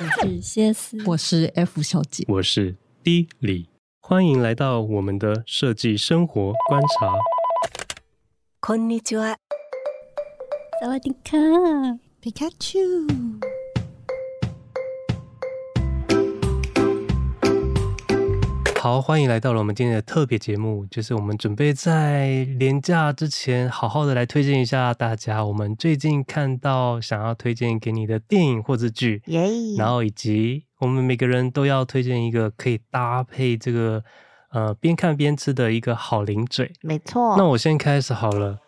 我是谢思，我是 F 小姐，我是 D 李，欢迎来到我们的设计生活观察。こんにちは。萨瓦迪卡，皮卡丘。 好，欢迎来到了我们今天的特别节目，就是我们准备在年假之前，好好的来推荐一下大家我们最近看到想要推荐给你的电影或者剧，耶然后以及我们每个人都要推荐一个可以搭配这个呃边看边吃的一个好零嘴，没错。那我先开始好了。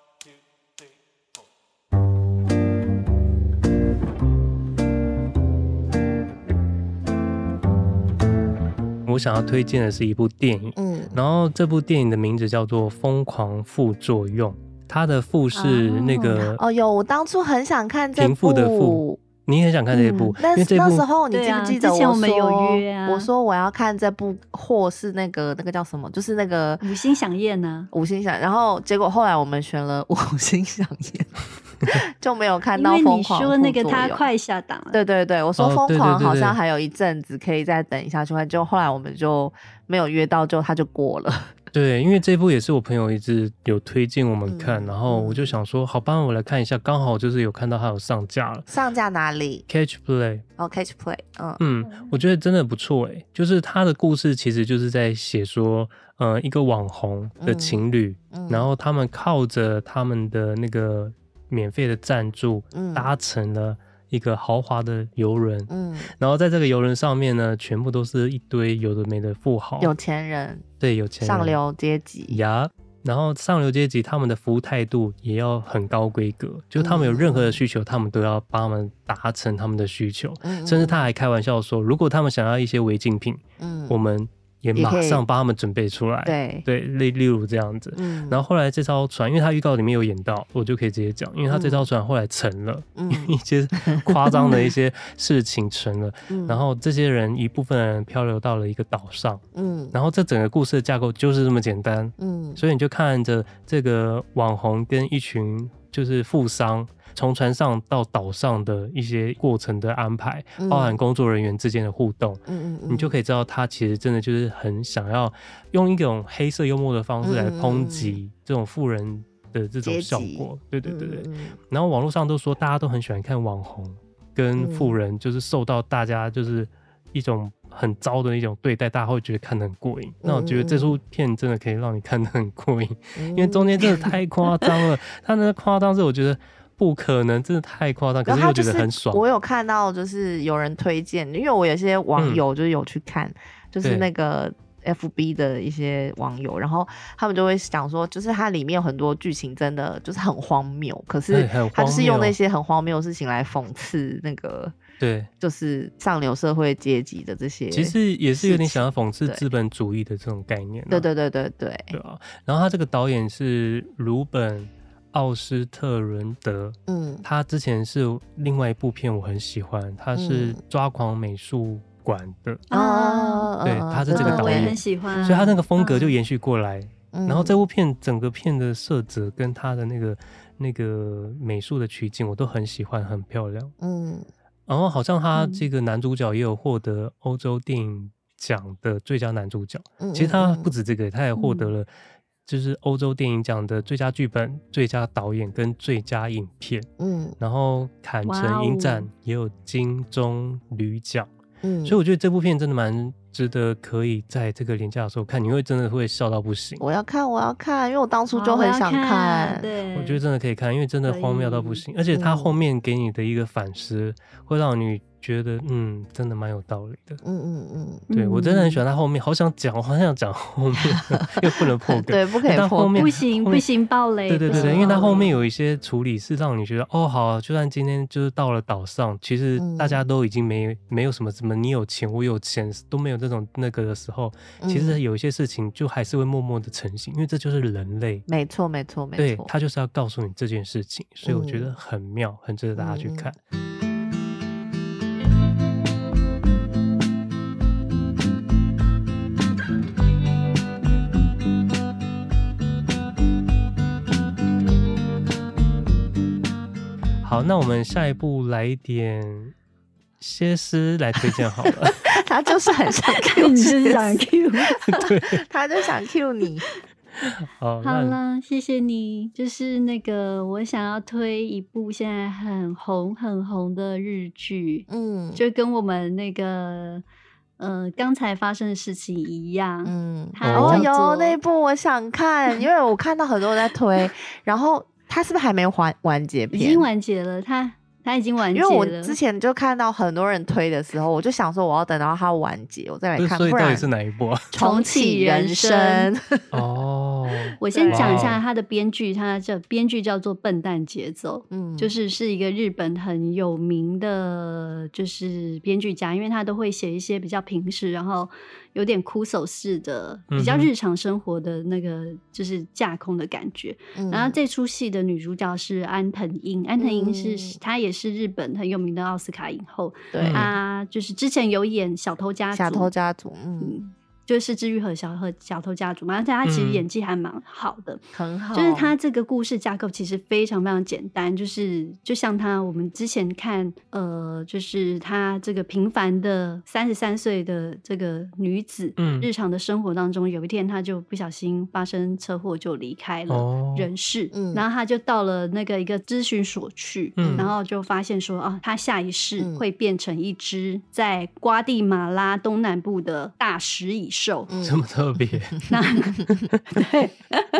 我想要推荐的是一部电影，嗯，然后这部电影的名字叫做《疯狂副作用》，它的“副”是那个哦有，我当初很想看这部，贫富的“富”，你很想看这一部，那那时候你记不记得之前我们有约啊？我说我要看这部，或是那个那个叫什么，就是那个五星响宴呢？五星响，然后结果后来我们选了五星响宴。就没有看到疯狂。你说那个他快下档了。对对对，我说疯狂好像还有一阵子可以再等一下去看，就后来我们就没有约到，就他就过了。对，因为这部也是我朋友一直有推荐我们看，嗯、然后我就想说，好吧，我来看一下，刚好就是有看到他有上架了。上架哪里？Catch Play。哦，Catch Play。嗯嗯，我觉得真的不错诶，就是他的故事其实就是在写说，呃，一个网红的情侣，嗯嗯、然后他们靠着他们的那个。免费的赞助，搭乘了一个豪华的游轮，嗯，然后在这个游轮上面呢，全部都是一堆有的没的富豪、有钱人，对，有钱人。上流阶级。呀。Yeah, 然后上流阶级他们的服务态度也要很高规格，就他们有任何的需求，嗯、他们都要帮他们达成他们的需求，嗯、甚至他还开玩笑说，如果他们想要一些违禁品，嗯，我们。也马上帮他们准备出来，对。对，例例如这样子。嗯，然后后来这艘船，因为他预告里面有演到，我就可以直接讲，因为他这艘船后来沉了，嗯，一些夸张的一些事情沉了，嗯，然后这些人一部分人漂流到了一个岛上，嗯，然后这整个故事的架构就是这么简单，嗯，所以你就看着这个网红跟一群就是富商。从船上到岛上的一些过程的安排，嗯、包含工作人员之间的互动，嗯嗯嗯，你就可以知道他其实真的就是很想要用一种黑色幽默的方式来抨击这种富人的这种效果。嗯、对对对对。然后网络上都说大家都很喜欢看网红跟富人，就是受到大家就是一种很糟的一种对待，大家会觉得看得很过瘾。嗯、那我觉得这出片真的可以让你看得很过瘾，嗯、因为中间真的太夸张了。他那个夸张是我觉得。不可能，真的太夸张。可是我觉得很爽。我有看到，就是有人推荐，因为我有些网友就是有去看，嗯、就是那个 FB 的一些网友，然后他们就会讲说，就是它里面有很多剧情真的就是很荒谬，可是他就是用那些很荒谬的事情来讽刺那个，对，就是上流社会阶级的这些。其实也是有点想要讽刺资本主义的这种概念。对对对对对。对啊，然后他这个导演是鲁本。奥斯特伦德，嗯，他之前是另外一部片我很喜欢，他是抓狂美术馆的啊，对，他是这个导演，我也很喜欢，所以他那个风格就延续过来。然后这部片整个片的色泽跟他的那个那个美术的取景我都很喜欢，很漂亮，嗯，然后好像他这个男主角也有获得欧洲电影奖的最佳男主角，其实他不止这个，他也获得了。就是欧洲电影奖的最佳剧本、最佳导演跟最佳影片，嗯，然后坎城影展也有金棕榈奖，嗯，所以我觉得这部片真的蛮。值得可以在这个年假的时候看，你会真的会笑到不行。我要看，我要看，因为我当初就很想看。看对，我觉得真的可以看，因为真的荒谬到不行，而且它后面给你的一个反思，嗯、会让你觉得嗯，真的蛮有道理的。嗯嗯嗯，对我真的很喜欢他后面，好想讲，我好想讲后面，又不能破梗，对，不可以破梗，不行不行，暴雷。对对对对，因为他后面有一些处理是让你觉得哦，好、啊，就算今天就是到了岛上，其实大家都已经没没有什么什么，你有钱我有钱都没有。这种那个的时候，其实有一些事情就还是会默默的成型，嗯、因为这就是人类。没错，没错，没错。对，他就是要告诉你这件事情，所以我觉得很妙，很值得大家去看。好，那我们下一步来一点歇斯来推荐好了。他就是很想 Q，你是想 Q，对，他就想 Q 你。好，好啦，谢谢你。就是那个，我想要推一部现在很红很红的日剧，嗯，就跟我们那个呃刚才发生的事情一样，嗯，哦哟，那一部我想看，因为我看到很多人在推，然后他是不是还没完完结篇？已经完结了，他。他已经完结了，因为我之前就看到很多人推的时候，我就想说我要等到他完结，我再来看。所以到底是哪一部啊？重启人生。哦，我先讲一下他的编剧，他叫编剧叫做笨蛋节奏，嗯，就是是一个日本很有名的，就是编剧家，因为他都会写一些比较平实，然后。有点枯手式的，比较日常生活的那个，就是架空的感觉。嗯、然后这出戏的女主角是安藤樱，安藤樱是她也是日本很有名的奥斯卡影后。对啊，就是之前有演小偷家族，小偷家族，嗯。就是治愈和小和小偷家族嘛，而且他其实演技还蛮好的，很好。就是他这个故事架构其实非常非常简单，就是就像他我们之前看，呃，就是他这个平凡的三十三岁的这个女子，嗯，日常的生活当中，有一天他就不小心发生车祸就离开了人世，嗯，然后他就到了那个一个咨询所去，嗯，然后就发现说啊，他下一世会变成一只在瓜地马拉东南部的大食蚁。手这么特别，那 对，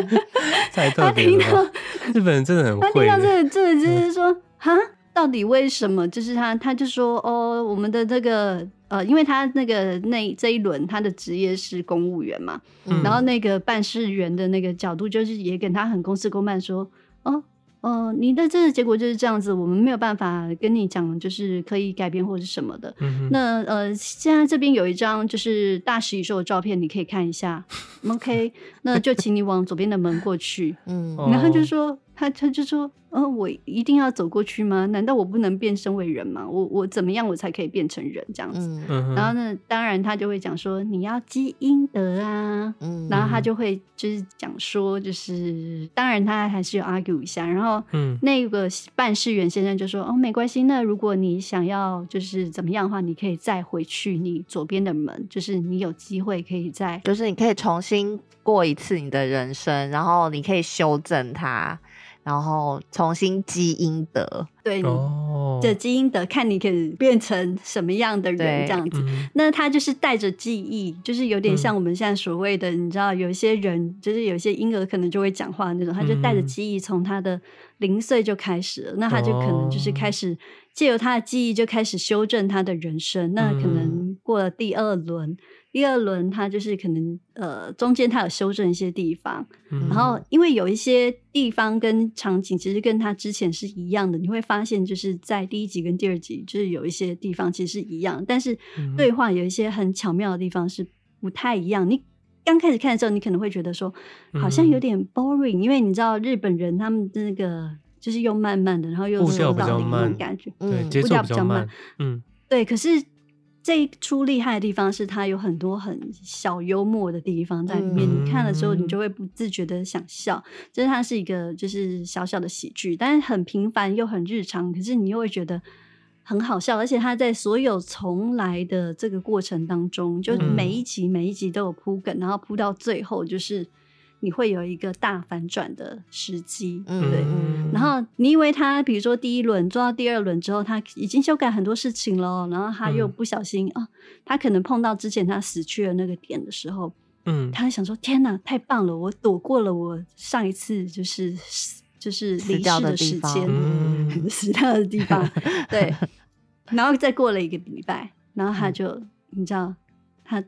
太特别了。日本人真的很会。他听到这个，这个就是说，哈，到底为什么？就是他，他就说，哦，我们的这个，呃，因为他那个那这一轮他的职业是公务员嘛，嗯、然后那个办事员的那个角度，就是也跟他很公事公办说，哦。呃，你的这个结果就是这样子，我们没有办法跟你讲，就是可以改变或者什么的。嗯、那呃，现在这边有一张就是大食蚁兽的照片，你可以看一下。OK，那就请你往左边的门过去。嗯，然后就说。他他就说，呃，我一定要走过去吗？难道我不能变身为人吗？我我怎么样我才可以变成人这样子？嗯、然后呢，当然他就会讲说，你要积阴德啊。嗯、然后他就会就是讲说，就是当然他还是有 argue 一下。然后，那个办事员先生就说，哦，没关系。那如果你想要就是怎么样的话，你可以再回去你左边的门，就是你有机会可以再，就是你可以重新过一次你的人生，然后你可以修正它。然后重新积阴德，对，哦，这积阴德，看你可以变成什么样的人这样子。嗯、那他就是带着记忆，就是有点像我们现在所谓的，嗯、你知道，有一些人就是有些婴儿可能就会讲话那种，他就带着记忆从他的零岁就开始了，嗯、那他就可能就是开始借由他的记忆就开始修正他的人生。嗯、那可能过了第二轮。第二轮，他就是可能呃，中间他有修正一些地方，嗯、然后因为有一些地方跟场景其实跟他之前是一样的，你会发现就是在第一集跟第二集就是有一些地方其实是一样，但是对话有一些很巧妙的地方是不太一样。你刚开始看的时候，你可能会觉得说好像有点 boring，、嗯、因为你知道日本人他们的那个就是又慢慢的，然后又是老龄那种感觉，对，节奏比较慢，嗯，对，可是。这一出厉害的地方是它有很多很小幽默的地方在里面，嗯、你看了之后你就会不自觉的想笑。就是它是一个就是小小的喜剧，但是很平凡又很日常，可是你又会觉得很好笑。而且它在所有从来的这个过程当中，就每一集每一集都有铺梗，然后铺到最后就是。你会有一个大反转的时机，对。嗯、然后你以为他，比如说第一轮做到第二轮之后，他已经修改很多事情了，然后他又不小心啊、嗯哦，他可能碰到之前他死去的那个点的时候，嗯，他想说：天哪，太棒了，我躲过了我上一次就是就是离世的时间，死掉的地方，对。然后再过了一个礼拜，然后他就、嗯、你知道他。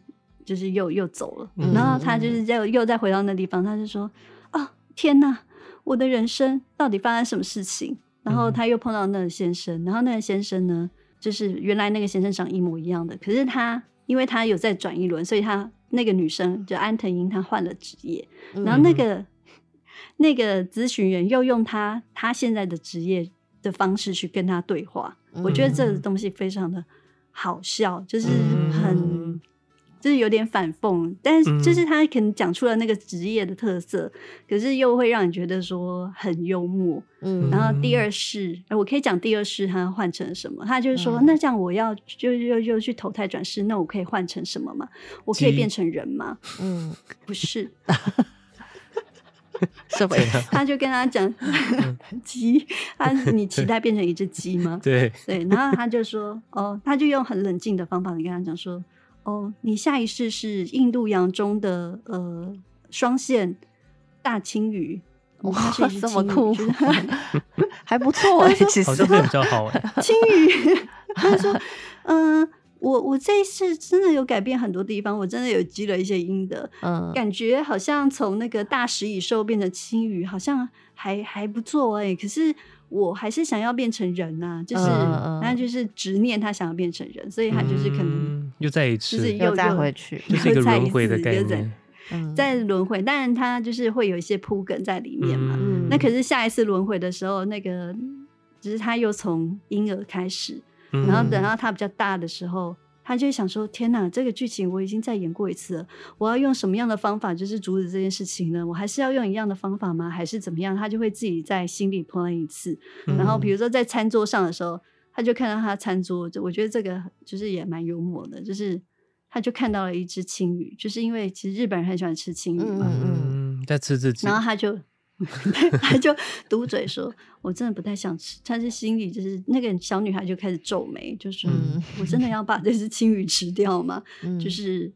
就是又又走了，嗯、然后他就是又又再回到那地方，他就说：“啊，天哪，我的人生到底发生什么事情？”然后他又碰到那个先生，然后那个先生呢，就是原来那个先生长一模一样的，可是他因为他有在转一轮，所以他那个女生就安藤樱，她换了职业，然后那个、嗯、那个咨询员又用他他现在的职业的方式去跟他对话，嗯、我觉得这个东西非常的好笑，就是很。就是有点反讽，但是就是他可能讲出了那个职业的特色，嗯、可是又会让你觉得说很幽默。嗯，然后第二世，我可以讲第二世他换成什么？他就是说，嗯、那这样我要就又又去投胎转世，那我可以换成什么吗？我可以变成人吗？嗯，不是。什么？他就跟他讲 鸡，他你期待变成一只鸡吗？对对，然后他就说哦，他就用很冷静的方法你跟他讲说哦，你下一世是印度洋中的呃双线大青鱼，哇，这么酷，还不错哎，其实好像比较好哎，青鱼，他说嗯。呃我我这一次真的有改变很多地方，我真的有积了一些阴德，嗯，感觉好像从那个大食蚁兽变成青鱼，好像还还不错哎、欸。可是我还是想要变成人呐、啊，就是那、嗯、就是执念，他想要变成人，所以他就是可能、嗯、又再一次，就是又再回去，就是一个轮回的概念，在轮回，但是他就是会有一些铺梗在里面嘛。嗯、那可是下一次轮回的时候，那个就是他又从婴儿开始。然后等到他比较大的时候，他就会想说：“天哪，这个剧情我已经再演过一次了，我要用什么样的方法就是阻止这件事情呢？我还是要用一样的方法吗？还是怎么样？”他就会自己在心里 plan 一次。然后比如说在餐桌上的时候，他就看到他餐桌，就我觉得这个就是也蛮幽默的，就是他就看到了一只青鱼，就是因为其实日本人很喜欢吃青鱼嘛，嗯，在吃自己，然后他就。他就嘟嘴说：“我真的不太想吃。”但是心里就是那个小女孩就开始皱眉，就说：“嗯、我真的要把这只青鱼吃掉吗？”嗯、就是。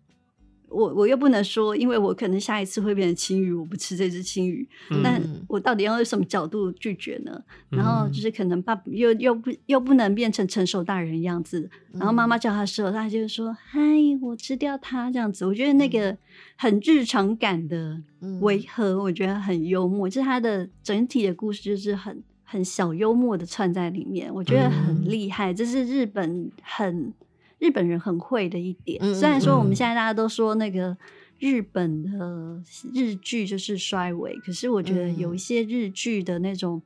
我我又不能说，因为我可能下一次会变成青鱼，我不吃这只青鱼。嗯、但我到底要用什么角度拒绝呢？嗯、然后就是可能爸爸又又不又不能变成成熟大人样子。然后妈妈叫他的时候，他就说：“嗨，我吃掉它。”这样子，我觉得那个很日常感的违和，我觉得很幽默。就是他的整体的故事就是很很小幽默的串在里面，我觉得很厉害。这是日本很。日本人很会的一点，虽然说我们现在大家都说那个日本的日剧就是衰微，可是我觉得有一些日剧的那种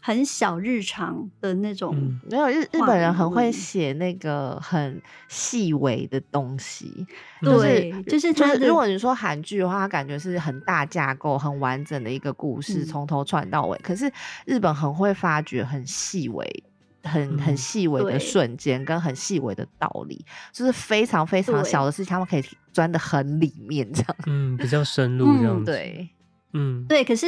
很小日常的那种，没有日日本人很会写那个很细微的东西，对，就是就是如果你说韩剧的话，它感觉是很大架构、很完整的一个故事，从头串到尾。可是日本很会发掘很细微。很很细微的瞬间，跟很细微的道理，对就是非常非常小的事情，他们可以钻得很里面，这样，嗯，比较深入这样子，嗯、对，嗯，对。可是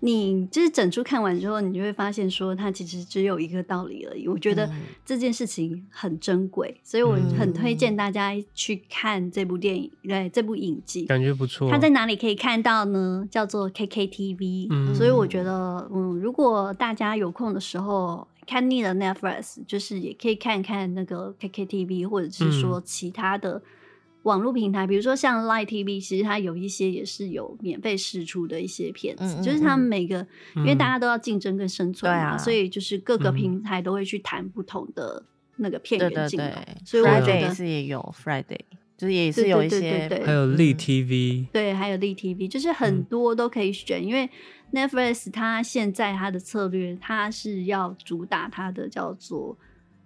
你就是整出看完之后，你就会发现说，它其实只有一个道理而已。我觉得这件事情很珍贵，所以我很推荐大家去看这部电影，对，这部影集，感觉不错。它在哪里可以看到呢？叫做 KKTV。嗯，所以我觉得，嗯，如果大家有空的时候。看腻了 Netflix，就是也可以看看那个 KKTV，或者是说其他的网络平台，嗯、比如说像 Line TV，其实它有一些也是有免费试出的一些片子，嗯、就是他们每个，嗯、因为大家都要竞争跟生存嘛，嗯、所以就是各个平台都会去谈不同的那个片源进来，所以我觉得是也有 Friday。就是也是有一些，对对对对，还有立 TV，对，还有立 TV，就是很多都可以选。嗯、因为 Netflix 它现在它的策略，它是要主打它的叫做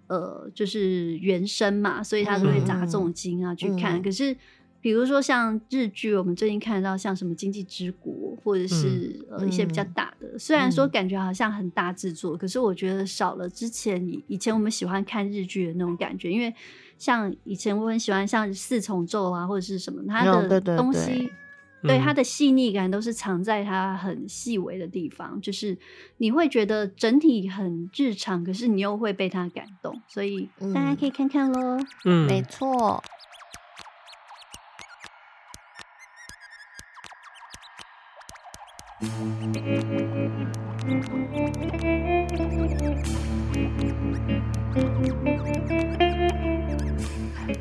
呃，就是原声嘛，所以它都会砸重金啊、嗯、去看。嗯、可是比如说像日剧，我们最近看到像什么《经济之国》，或者是、嗯、呃一些比较大的，虽然说感觉好像很大制作，嗯、可是我觉得少了之前以前我们喜欢看日剧的那种感觉，因为。像以前我很喜欢像四重奏啊，或者是什么，它的东西，对，它的细腻感都是藏在它很细微的地方，嗯、就是你会觉得整体很日常，可是你又会被它感动，所以大家可以看看喽。嗯，没错。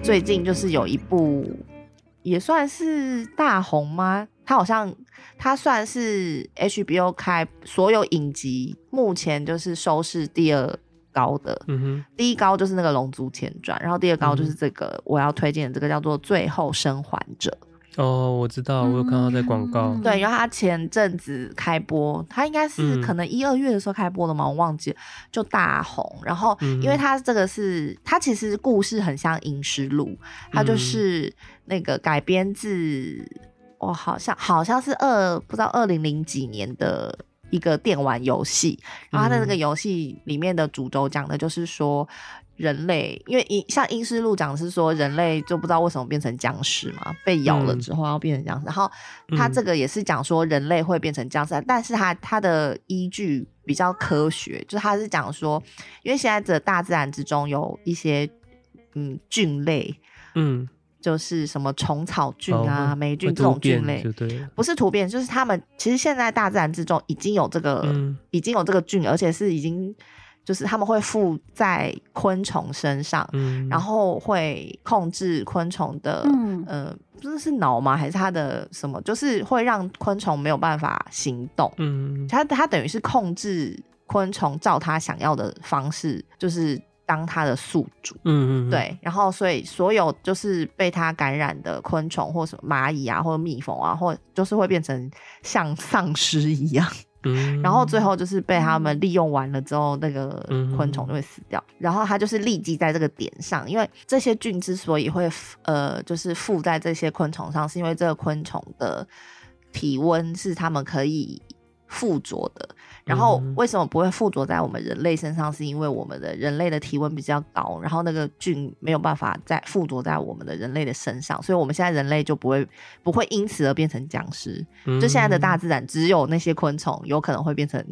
最近就是有一部也算是大红吗？它好像它算是 HBO 开所有影集目前就是收视第二高的。嗯哼，第一高就是那个《龙族前传》，然后第二高就是这个我要推荐的这个叫做《最后生还者》。哦，我知道，我有看到在广告。对，然后他前阵子开播，他应该是可能一二月的时候开播的嘛，我忘记了，就大红。然后，因为他这个是，他其实故事很像《阴尸路》，他就是那个改编自，哦，好像好像是二不知道二零零几年的一个电玩游戏。然后他在这个游戏里面的主轴讲的就是说。人类，因为英像《阴尸路》讲的是说人类就不知道为什么变成僵尸嘛，被咬了之后要变成僵尸。嗯、然后他这个也是讲说人类会变成僵尸，嗯、但是他他的依据比较科学，就是他是讲说，因为现在的大自然之中有一些嗯菌类，嗯，就是什么虫草菌啊、霉菌这种菌类，不是突变，就是他们其实现在大自然之中已经有这个，嗯、已经有这个菌，而且是已经。就是他们会附在昆虫身上，嗯、然后会控制昆虫的，嗯、呃，不知道是脑吗？还是它的什么？就是会让昆虫没有办法行动。嗯，它它等于是控制昆虫，照它想要的方式，就是当它的宿主。嗯嗯，对。然后，所以所有就是被它感染的昆虫，或什么蚂蚁啊，或者蜜蜂啊，或就是会变成像丧尸一样。然后最后就是被他们利用完了之后，那个昆虫就会死掉。然后它就是立即在这个点上，因为这些菌之所以会呃，就是附在这些昆虫上，是因为这个昆虫的体温是他们可以附着的。然后为什么不会附着在我们人类身上？是因为我们的人类的体温比较高，然后那个菌没有办法再附着在我们的人类的身上，所以我们现在人类就不会不会因此而变成僵尸。就现在的大自然，只有那些昆虫有可能会变成。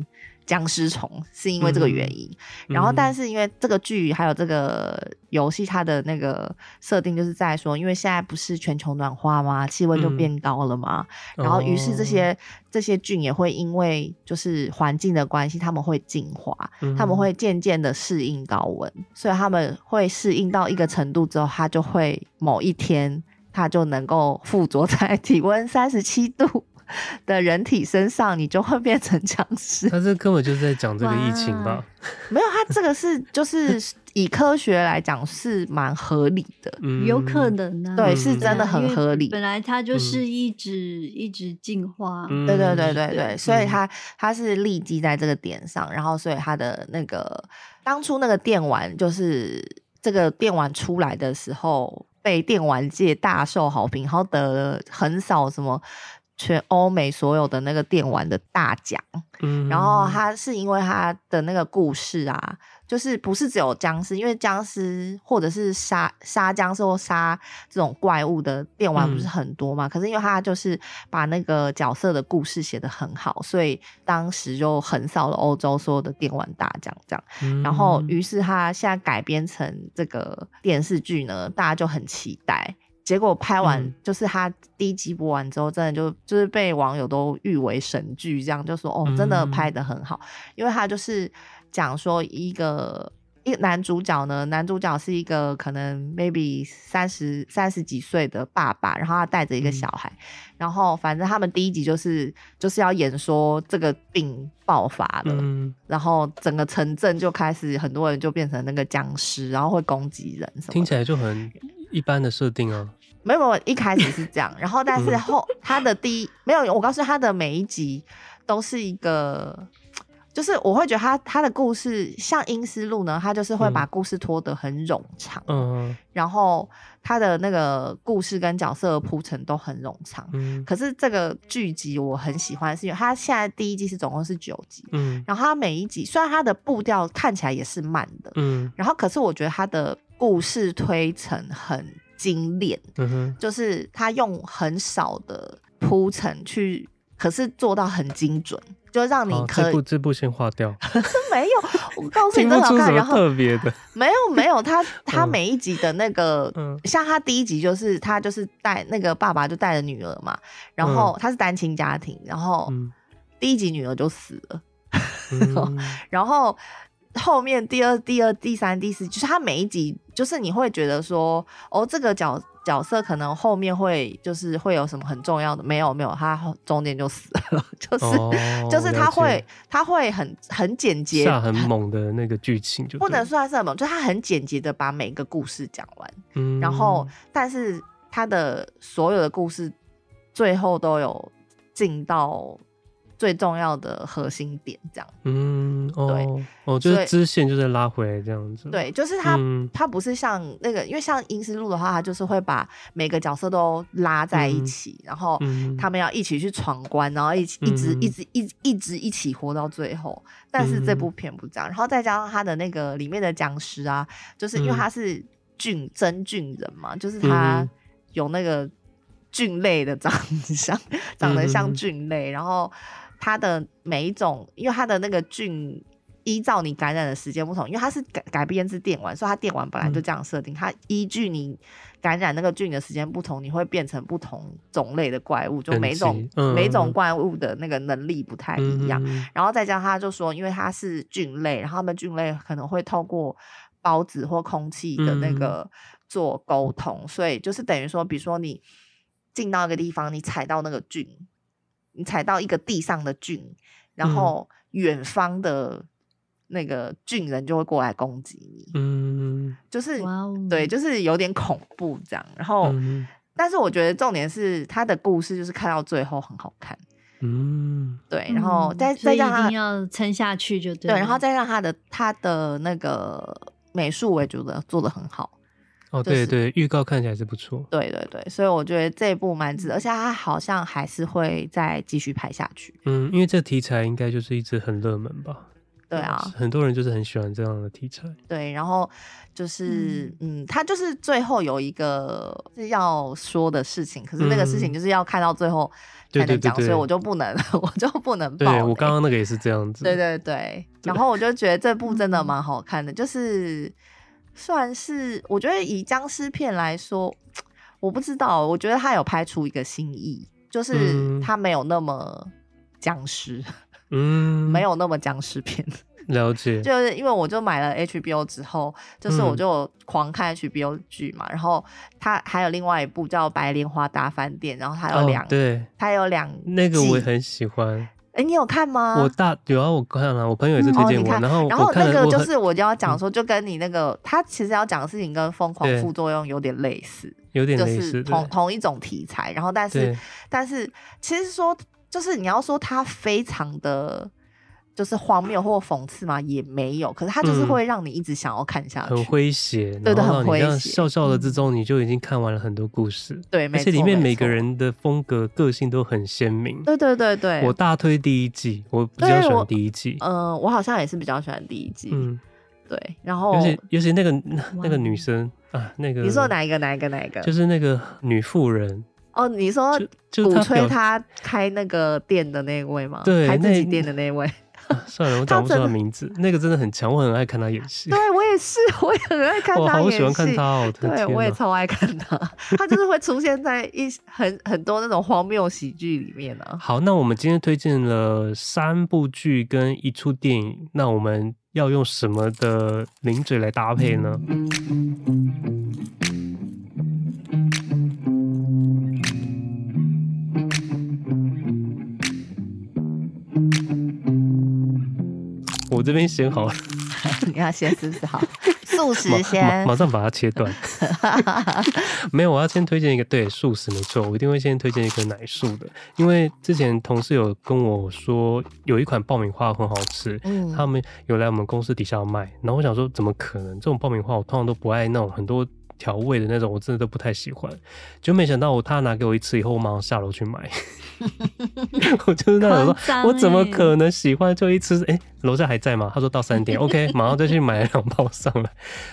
僵尸虫是因为这个原因，嗯、然后但是因为这个剧还有这个游戏，它的那个设定就是在说，因为现在不是全球暖化吗？气温就变高了嘛，嗯、然后于是这些、哦、这些菌也会因为就是环境的关系，他们会进化，嗯、他们会渐渐的适应高温，所以他们会适应到一个程度之后，它就会某一天，它就能够附着在 体温三十七度。的人体身上，你就会变成僵尸。他这根本就是在讲这个疫情吧？没有，他这个是就是以科学来讲是蛮合理的，嗯、有可能呢、啊。对，是真的很合理。本来它就是一直、嗯、一直进化，对对对对对，所以它它是立基在这个点上，然后所以它的那个当初那个电玩就是这个电玩出来的时候，被电玩界大受好评，然后得了横扫什么。全欧美所有的那个电玩的大奖，嗯，然后他是因为他的那个故事啊，就是不是只有僵尸，因为僵尸或者是杀杀僵尸或杀这种怪物的电玩不是很多嘛？嗯、可是因为他就是把那个角色的故事写得很好，所以当时就横扫了欧洲所有的电玩大奖，这样。嗯、然后于是他现在改编成这个电视剧呢，大家就很期待。结果拍完，嗯、就是他第一集播完之后，真的就就是被网友都誉为神剧，这样就说哦，真的拍得很好，嗯、因为他就是讲说一个一个男主角呢，男主角是一个可能 maybe 三十三十几岁的爸爸，然后他带着一个小孩，嗯、然后反正他们第一集就是就是要演说这个病爆发了，嗯、然后整个城镇就开始很多人就变成那个僵尸，然后会攻击人什么，听起来就很一般的设定啊。没有没有，一开始是这样，然后但是后他的第一没有，我告诉他的每一集都是一个，就是我会觉得他他的故事像《阴思路》呢，他就是会把故事拖得很冗长，嗯，然后他的那个故事跟角色的铺陈都很冗长，嗯，可是这个剧集我很喜欢，是因为他现在第一季是总共是九集，嗯，然后他每一集虽然他的步调看起来也是慢的，嗯，然后可是我觉得他的故事推陈很。精炼，就是他用很少的铺陈去，可是做到很精准，就让你可以。这部这部先划掉。没有，我告诉你，真好看。然后特别的，没有没有，他他 每一集的那个，嗯、像他第一集就是他就是带那个爸爸就带着女儿嘛，然后他是单亲家庭，然后第一集女儿就死了，嗯、然后。后面第二、第二、第三、第四，就是他每一集，就是你会觉得说，哦，这个角角色可能后面会就是会有什么很重要的，没有没有，他中间就死了，就是、哦、就是他会他会很很简洁，下很猛的那个剧情就，就不能算是很猛，就他很简洁的把每个故事讲完，嗯，然后但是他的所有的故事最后都有进到。最重要的核心点，这样。嗯，哦，对，哦，就是支线就是拉回来这样子。对，就是它，嗯、它不是像那个，因为像《阴尸路》的话，它就是会把每个角色都拉在一起，嗯、然后他们要一起去闯关，然后一起一直、嗯、一直一直一直一起活到最后。但是这部片不这样，然后再加上它的那个里面的僵尸啊，就是因为他是菌真菌人嘛，就是他有那个菌类的长 相，长得像菌类，然后。它的每一种，因为它的那个菌依照你感染的时间不同，因为它是改改编自电玩，所以它电玩本来就这样设定，嗯、它依据你感染那个菌的时间不同，你会变成不同种类的怪物，就每种、嗯、每种怪物的那个能力不太一样。嗯、然后再加上他就说，因为它是菌类，然后他们菌类可能会透过孢子或空气的那个做沟通，嗯、所以就是等于说，比如说你进到一个地方，你踩到那个菌。你踩到一个地上的菌，然后远方的那个菌人就会过来攻击你。嗯，就是，Wow. 对，就是有点恐怖这样。然后，嗯、但是我觉得重点是他的故事，就是看到最后很好看。嗯，对，然后再、嗯、再让他一定要撑下去就对，对，然后再让他的他的那个美术，我也觉得做的很好。哦，对对，预告看起来是不错。对对对，所以我觉得这一部蛮值得，而且它好像还是会再继续拍下去。嗯，因为这题材应该就是一直很热门吧？对啊，很多人就是很喜欢这样的题材。对，然后就是嗯，他就是最后有一个是要说的事情，可是那个事情就是要看到最后才能讲，所以我就不能，我就不能报。对，我刚刚那个也是这样子。对对对，然后我就觉得这部真的蛮好看的，就是。算是，我觉得以僵尸片来说，我不知道，我觉得他有拍出一个新意，就是他没有那么僵尸，嗯，没有那么僵尸片。了解，就是因为我就买了 HBO 之后，就是我就狂看 HBO 剧嘛，嗯、然后他还有另外一部叫《白莲花大饭店》，然后他有两、哦，对，他有两，那个我也很喜欢。哎，你有看吗？我大有啊，我看了，我朋友也是推荐我。然后，然后那个就是我就要讲说，就跟你那个他其实要讲的事情跟《疯狂副作用》有点类似，有点类似，同同一种题材。然后，但是但是其实说，就是你要说它非常的。就是荒谬或讽刺吗？也没有，可是它就是会让你一直想要看下去，很诙谐，对的，很诙谐。笑笑的之中，你就已经看完了很多故事，对，而且里面每个人的风格、个性都很鲜明。对对对对，我大推第一季，我比较喜欢第一季。嗯，我好像也是比较喜欢第一季。嗯，对。然后，尤其尤其那个那个女生啊，那个你说哪一个？哪一个？哪一个？就是那个女妇人。哦，你说鼓吹她开那个店的那位吗？对，开自己店的那位。算了，我讲不出他名字。那个真的很强，我很爱看他演戏。对，我也是，我也很爱看他演戏。我好喜欢看他哦！对，我也超爱看他。他就是会出现在一很很多那种荒谬喜剧里面呢、啊。好，那我们今天推荐了三部剧跟一出电影，那我们要用什么的零嘴来搭配呢？我这边先好了，你要先是不是好？素食先马，马上把它切断。没有，我要先推荐一个，对，素食没错，我一定会先推荐一个奶素的，因为之前同事有跟我说有一款爆米花很好吃，嗯，他们有来我们公司底下卖，然后我想说怎么可能？这种爆米花我通常都不爱那种很多。调味的那种我真的都不太喜欢，就没想到我他拿给我一次以后，我马上下楼去买。我就是那种说，我怎么可能喜欢？就一吃，哎、欸，楼下还在吗？他说到三点，OK，马上再去买两包上来。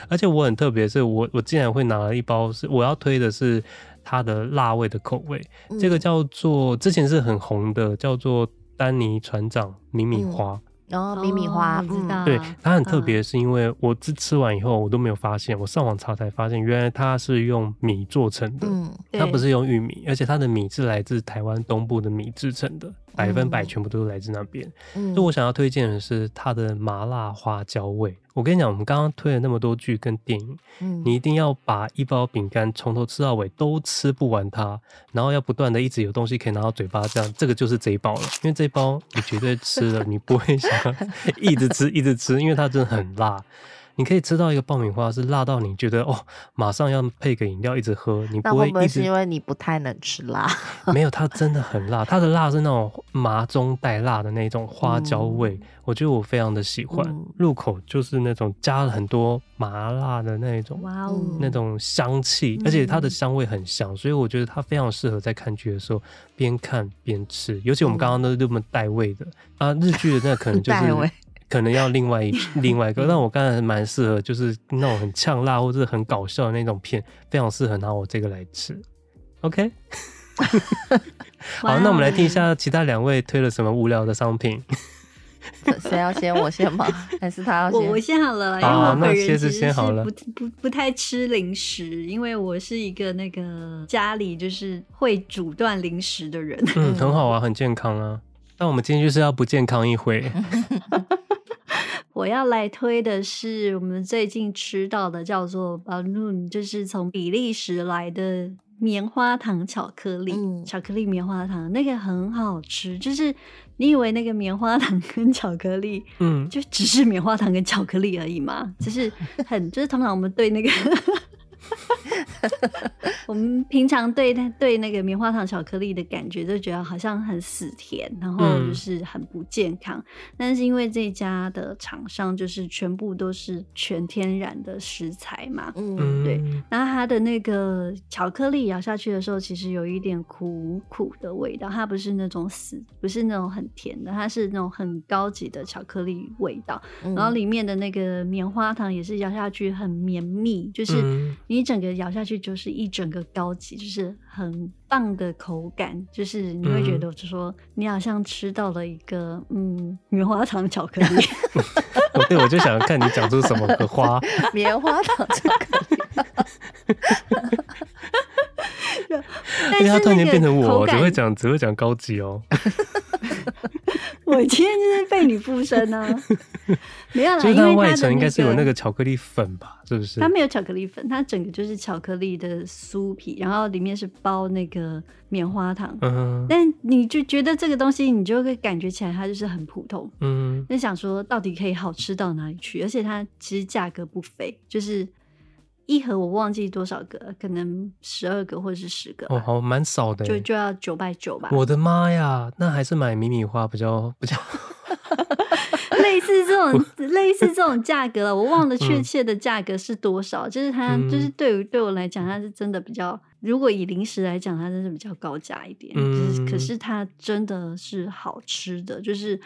而且我很特别，是我我竟然会拿了一包，是我要推的是它的辣味的口味，嗯、这个叫做之前是很红的，叫做丹尼船长米米花。嗯然后米米花，不知道。对，它很特别，是因为我吃吃完以后，我都没有发现，我上网查才发现，原来它是用米做成的，它不是用玉米，而且它的米是来自台湾东部的米制成的。百分百全部都是来自那边，嗯，所以我想要推荐的是它的麻辣花椒味。我跟你讲，我们刚刚推了那么多剧跟电影，嗯，你一定要把一包饼干从头吃到尾都吃不完它，然后要不断的一直有东西可以拿到嘴巴，这样这个就是这一包了。因为这一包你绝对吃了，你不会想一直吃一直吃，因为它真的很辣。你可以吃到一个爆米花是辣到你觉得哦，马上要配个饮料一直喝，你不会一直。因为你不太能吃辣？没有，它真的很辣，它的辣是那种麻中带辣的那种花椒味，嗯、我觉得我非常的喜欢。嗯、入口就是那种加了很多麻辣的那种，哇哦，那种香气，而且它的香味很香，嗯、所以我觉得它非常适合在看剧的时候边看边吃。尤其我们刚刚都是这么带味的、嗯、啊，日剧的那可能就 是。可能要另外一 另外一个，但我刚才蛮适合，就是那种很呛辣或者很搞笑的那种片，非常适合拿我这个来吃。OK，好，那我们来听一下其他两位推了什么无聊的商品。谁要先？我先吗？还是他要先？我我先好了，好，因为我本人其实是不不不太吃零食，因为我是一个那个家里就是会煮断零食的人。嗯，很好啊，很健康啊。那我们今天就是要不健康一回。我要来推的是我们最近吃到的，叫做 Balloon，就是从比利时来的棉花糖巧克力，嗯、巧克力棉花糖那个很好吃。就是你以为那个棉花糖跟巧克力，嗯，就只是棉花糖跟巧克力而已嘛？就是很，就是通常我们对那个。我们平常对对那个棉花糖巧克力的感觉，就觉得好像很死甜，然后就是很不健康。嗯、但是因为这家的厂商就是全部都是全天然的食材嘛，嗯，对。然后它的那个巧克力咬下去的时候，其实有一点苦苦的味道，它不是那种死，不是那种很甜的，它是那种很高级的巧克力味道。嗯、然后里面的那个棉花糖也是咬下去很绵密，就是你整个咬下去就是一整个高级，就是很棒的口感，就是你会觉得就说你好像吃到了一个嗯棉花糖巧克力。对，我就想看你讲出什么个花 棉花糖巧克力。因为他突然间变成我，只会讲只会讲高级哦。我今天就是被你附身呢、啊，没有啦，就是它外层应该是有那个巧克力粉吧？是不是？它没有巧克力粉，它整个就是巧克力的酥皮，然后里面是包那个棉花糖。嗯，但你就觉得这个东西，你就会感觉起来它就是很普通。嗯，那想说到底可以好吃到哪里去？而且它其实价格不菲，就是。一盒我忘记多少个，可能十二个或者是十个哦，好蛮少的，就就要九百九吧。我的妈呀，那还是买迷你花比较比较 类似这种类似这种价格了，我忘了确切的价格是多少。嗯、就是它，就是对于对我来讲，它是真的比较，如果以零食来讲，它真是比较高价一点。嗯、就是可是它真的是好吃的，就是。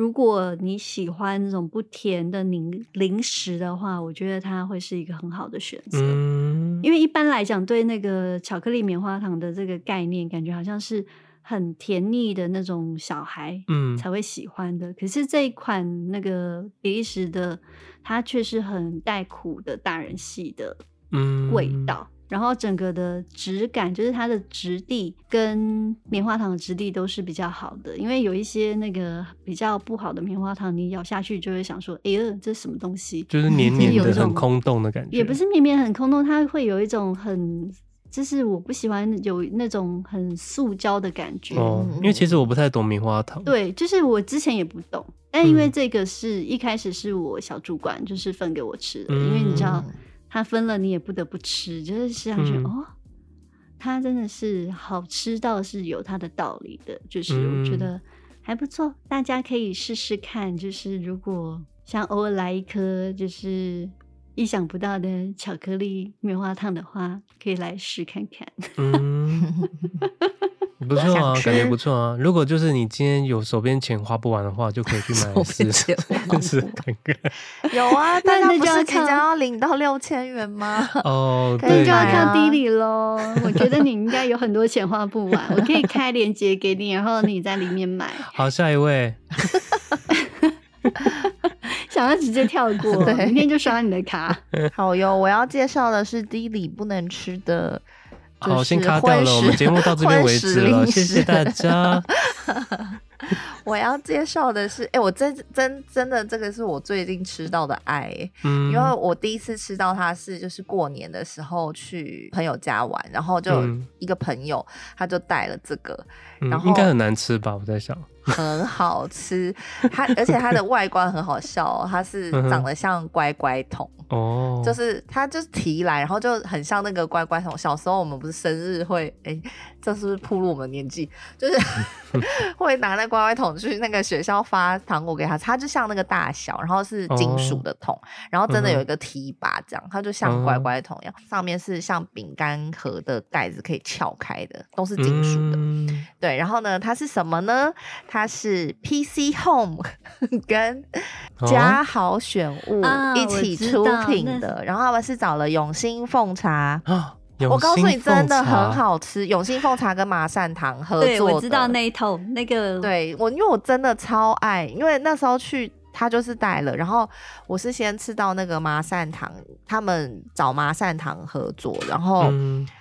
如果你喜欢那种不甜的零零食的话，我觉得它会是一个很好的选择。嗯，因为一般来讲，对那个巧克力棉花糖的这个概念，感觉好像是很甜腻的那种小孩嗯才会喜欢的。嗯，可是这一款那个比利时的，它却是很带苦的大人系的味道。嗯然后整个的质感，就是它的质地跟棉花糖的质地都是比较好的，因为有一些那个比较不好的棉花糖，你咬下去就会想说，哎呦，这是什么东西？就是黏黏的、很空洞的感觉。也不是绵绵很空洞，它会有一种很，就是我不喜欢有那种很塑胶的感觉。哦，因为其实我不太懂棉花糖。对，就是我之前也不懂，但因为这个是一开始是我小主管就是分给我吃的，嗯、因为你知道。它分了，你也不得不吃，就是吃上去、嗯、哦，它真的是好吃到是有它的道理的，就是我觉得还不错，嗯、大家可以试试看。就是如果像偶尔来一颗，就是意想不到的巧克力棉花糖的话，可以来试看看。嗯不错啊，感觉不错啊。如果就是你今天有手边钱花不完的话，就可以去买 试试看看。有啊，但是就是即将要领到六千元吗？哦，那就要看 D 里喽。我觉得你应该有很多钱花不完，我可以开链接给你，然后你在里面买。好，下一位。想要直接跳过，对明天就刷你的卡。好哟，我要介绍的是 D 里不能吃的。好，先卡掉了。我们节目到这边为止了，谢谢大家。我要介绍的是，哎、欸，我真真真的，这个是我最近吃到的爱，嗯，因为我第一次吃到它是就是过年的时候去朋友家玩，然后就一个朋友他就带了这个，嗯、然后应该很难吃吧？我在想，很好吃。它而且它的外观很好笑哦，它是长得像乖乖桶哦，就是它就是提来，然后就很像那个乖乖桶。小时候我们不是生日会哎。欸这是不是暴露我们年纪？就是 会拿那乖乖桶去那个学校发糖果给他，它就像那个大小，然后是金属的桶，哦、然后真的有一个提把，这样、嗯、它就像乖乖桶一样，上面是像饼干盒的盖子，可以撬开的，都是金属的。嗯、对，然后呢，它是什么呢？它是 PC Home 跟家好选物一起出品的，哦、然后他们是找了永兴凤茶。哦我告诉你，真的很好吃。永兴凤茶跟麻善堂合作，对，我知道那一头那个。对我，因为我真的超爱，因为那时候去他就是带了，然后我是先吃到那个麻善堂，他们找麻善堂合作，然后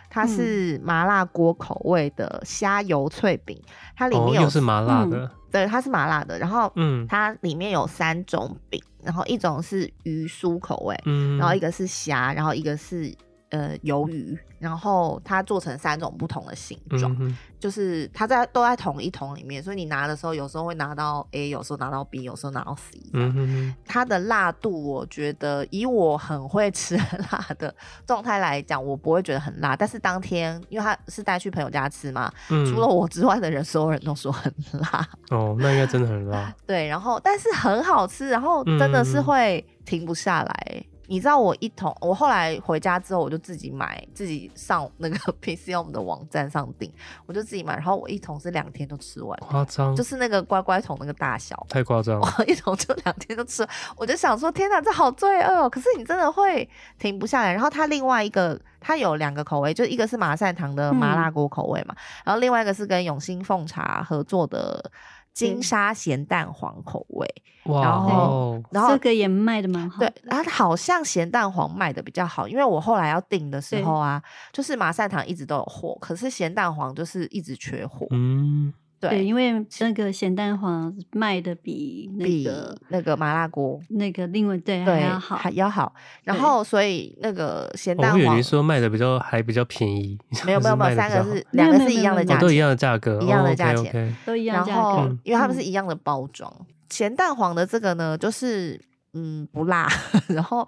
它是麻辣锅口味的虾油脆饼，它里面有、哦、是麻辣的、嗯，对，它是麻辣的，然后嗯，它里面有三种饼，然后一种是鱼酥口味，嗯，然后一个是虾，然后一个是。呃，鱿鱼，然后它做成三种不同的形状，嗯、就是它在都在同一桶里面，所以你拿的时候，有时候会拿到 A，有时候拿到 B，有时候拿到 C。嗯哼哼，它的辣度，我觉得以我很会吃 辣的状态来讲，我不会觉得很辣。但是当天，因为他是带去朋友家吃嘛，嗯、除了我之外的人，所有人都说很辣。哦，那应该真的很辣。对，然后但是很好吃，然后真的是会停不下来。嗯你知道我一桶，我后来回家之后，我就自己买，自己上那个 PChome 的网站上订，我就自己买，然后我一桶是两天都吃完，夸张，就是那个乖乖桶那个大小，太夸张了，一桶就两天都吃完，我就想说，天哪，这好罪恶哦！可是你真的会停不下来。然后它另外一个，它有两个口味，就一个是麻善堂的麻辣锅口味嘛，嗯、然后另外一个是跟永兴凤茶合作的。金沙咸蛋黄口味，哇然后然后这个也卖的蛮好，对，然后好像咸蛋黄卖的比较好，因为我后来要订的时候啊，就是麻善堂一直都有货，可是咸蛋黄就是一直缺货，嗯。对，因为那个咸蛋黄卖的比那个那个麻辣锅那个另外对还要好，还要好。然后所以那个咸蛋黄，我以为说卖的比较还比较便宜，没有没有没有，三个是两个是一样的价钱，都一样的价格，一样的价钱，都一样。然后因为他们是一样的包装，咸蛋黄的这个呢，就是嗯不辣。然后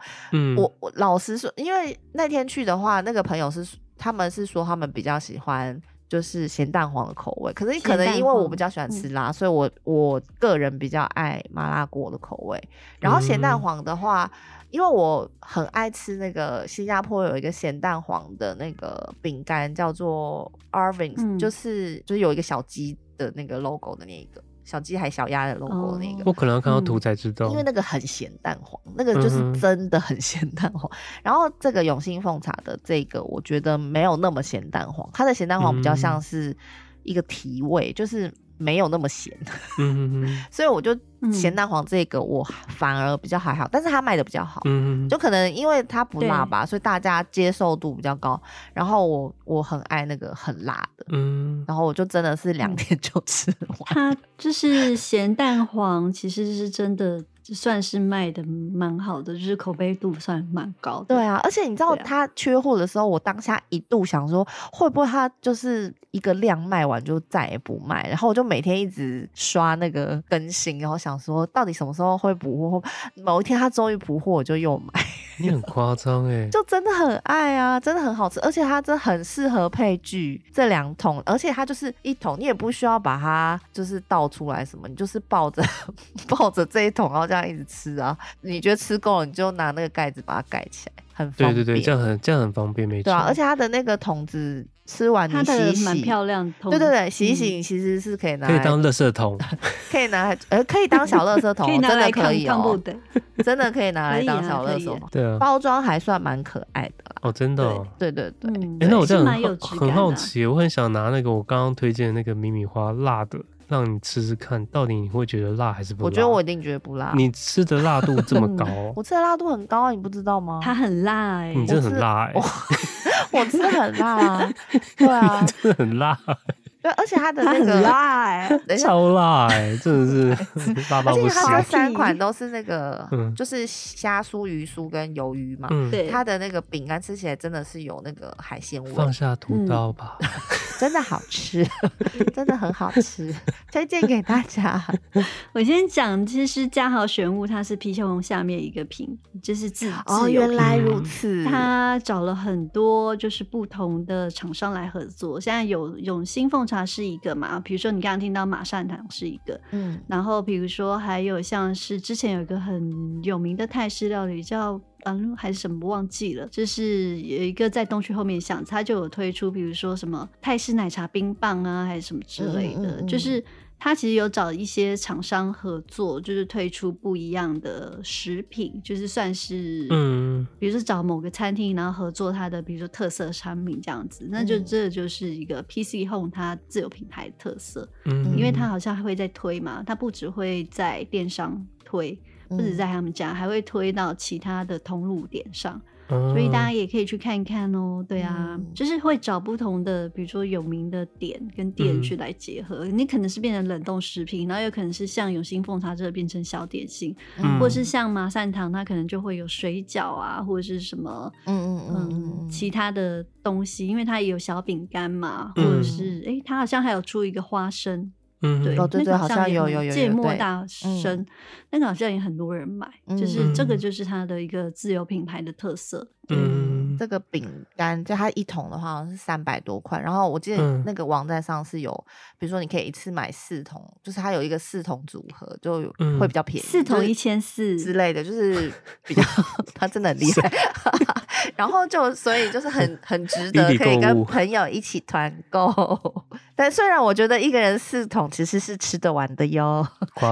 我我老实说，因为那天去的话，那个朋友是他们是说他们比较喜欢。就是咸蛋黄的口味，可是可能因为我比较喜欢吃辣，所以我我个人比较爱麻辣锅的口味。然后咸蛋黄的话，嗯、因为我很爱吃那个新加坡有一个咸蛋黄的那个饼干，叫做 Arvin，、嗯、就是就是有一个小鸡的那个 logo 的那一个。小鸡还小鸭的 logo 那个，我可能要看到图才知道，因为那个很咸蛋黄，那个就是真的很咸蛋黄。然后这个永兴凤茶的这个，我觉得没有那么咸蛋黄，它的咸蛋黄比较像是一个提味，就是。没有那么咸，嗯、哼所以我就咸蛋黄这个我反而比较还好，但是它卖的比较好，嗯、哼就可能因为它不辣吧，所以大家接受度比较高。然后我我很爱那个很辣的，嗯，然后我就真的是两天就吃完。它就是咸蛋黄，其实是真的。算是卖的蛮好的，就是口碑度算蛮高的。对啊，而且你知道他缺货的时候，啊、我当下一度想说，会不会他就是一个量卖完就再也不卖？然后我就每天一直刷那个更新，然后想说到底什么时候会补货？某一天他终于补货，我就又买。你很夸张哎，就真的很爱啊，真的很好吃，而且它真的很适合配剧。这两桶，而且它就是一桶，你也不需要把它就是倒出来什么，你就是抱着 抱着这一桶，然后这样一直吃啊。你觉得吃够了，你就拿那个盖子把它盖起来，很方便。对对对，这样很这样很方便，没错。对啊，而且它的那个桶子。吃完你洗一洗，蛮漂亮。对对对，洗一洗其实是可以拿，可以当垃圾桶，可以拿来，呃，可以当小垃圾桶，真的可以哦，真的可以拿来当小垃圾桶。对啊，包装还算蛮可爱的啦。哦，真的。对对对。哎，那我这样很好奇，我很想拿那个我刚刚推荐的那个米米花辣的，让你吃吃看，到底你会觉得辣还是不辣？我觉得我一定觉得不辣。你吃的辣度这么 高，我吃的辣度很高啊，你不知道吗？它很辣哎，你真的很辣哎。我吃很辣啊，对啊，真的很辣。对，而且它的那个辣哎，超辣哎，真的是辣到不行。它 三款都是那个，就是虾酥、鱼酥跟鱿鱼嘛。对，它的那个饼干吃起来真的是有那个海鲜味。放下屠刀吧，真的好吃，真的很好吃，推荐给大家。我先讲，其实嘉豪玄物它是皮球龙下面一个品，就是自哦，原来如此。他找了很多就是不同的厂商来合作，现在有永兴凤茶是一个嘛，比如说你刚刚听到马善堂是一个，嗯，然后比如说还有像是之前有一个很有名的泰式料理叫嗯还是什么忘记了，就是有一个在东区后面巷子，他就有推出比如说什么泰式奶茶冰棒啊还是什么之类的，嗯嗯嗯就是。他其实有找一些厂商合作，就是推出不一样的食品，就是算是，嗯，比如说找某个餐厅，然后合作他的，比如说特色产品这样子，那就这就是一个 PC Home 它自有品牌的特色，嗯，因为它好像还会在推嘛，它不只会在电商推，不止在他们家，还会推到其他的通路点上。所以大家也可以去看一看哦，对啊，嗯、就是会找不同的，比如说有名的点跟店去来结合。嗯、你可能是变成冷冻食品，然后有可能是像永兴凤茶这个变成小点心，嗯、或是像麻善堂，它可能就会有水饺啊，或者是什么，嗯嗯嗯，嗯其他的东西，因为它也有小饼干嘛，或者是哎、欸，它好像还有出一个花生。嗯，对，对对，好像有有有芥末大生，那个好像也很多人买，就是这个就是它的一个自有品牌的特色。嗯，这个饼干就它一桶的话好像是三百多块，然后我记得那个网站上是有，比如说你可以一次买四桶，就是它有一个四桶组合，就会比较便宜，四桶一千四之类的，就是比较，它真的很厉害。然后就所以就是很 很值得可以跟朋友一起团购，但虽然我觉得一个人四桶其实是吃得完的哟，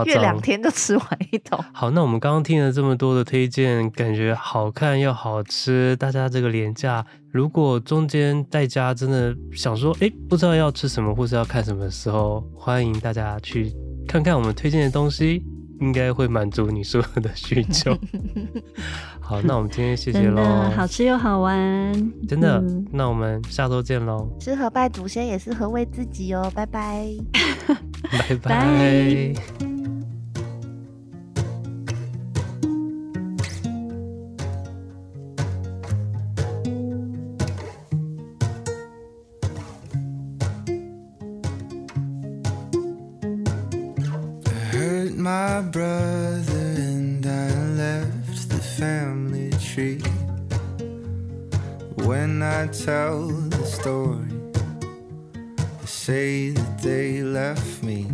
因为两天就吃完一桶。好，那我们刚刚听了这么多的推荐，感觉好看又好吃，大家这个连假如果中间在家真的想说，哎，不知道要吃什么或是要看什么的时候，欢迎大家去看看我们推荐的东西，应该会满足你所有的需求。好，那我们今天谢谢喽。好吃又好玩，真的。嗯、那我们下周见喽。吃和拜祖先也是和为自己哦，拜拜，拜拜。拜。When I left the family tree. When I tell the story, they say that they left me.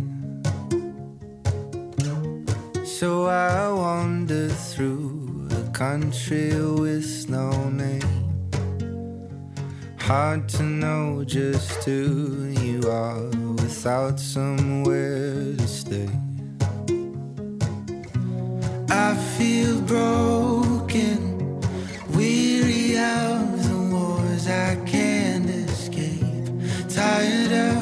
So I wander through a country with no name. Hard to know just who you are without somewhere to stay. I feel broken, weary of the wars I can't escape. Tired of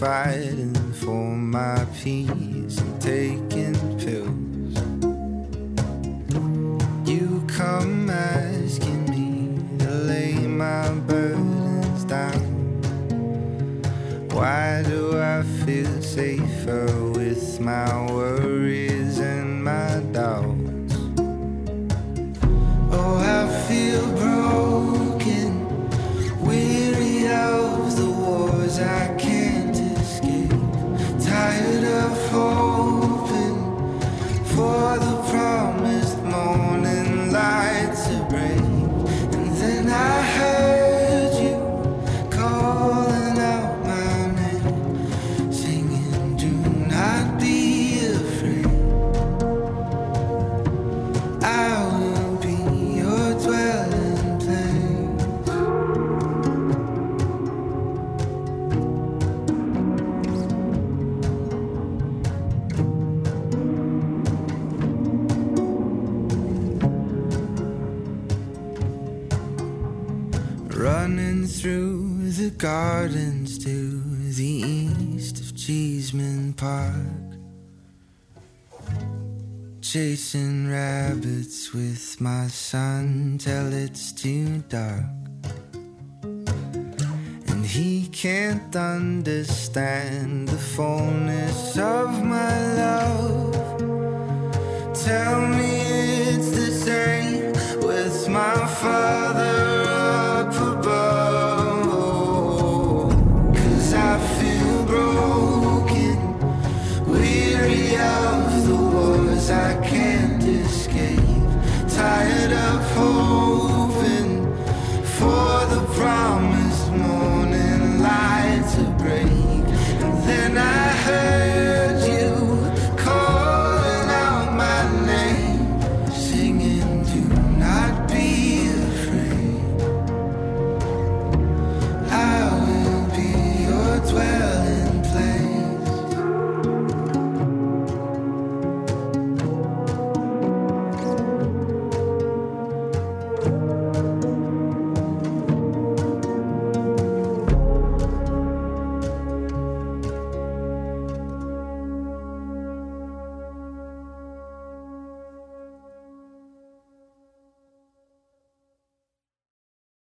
fighting for my peace and taking pills. You come asking me to lay my burdens down. Why do I feel safer with my worries chasing rabbits with my son till it's too dark. And he can't understand the fullness of my love. Tell me it's the same with my father.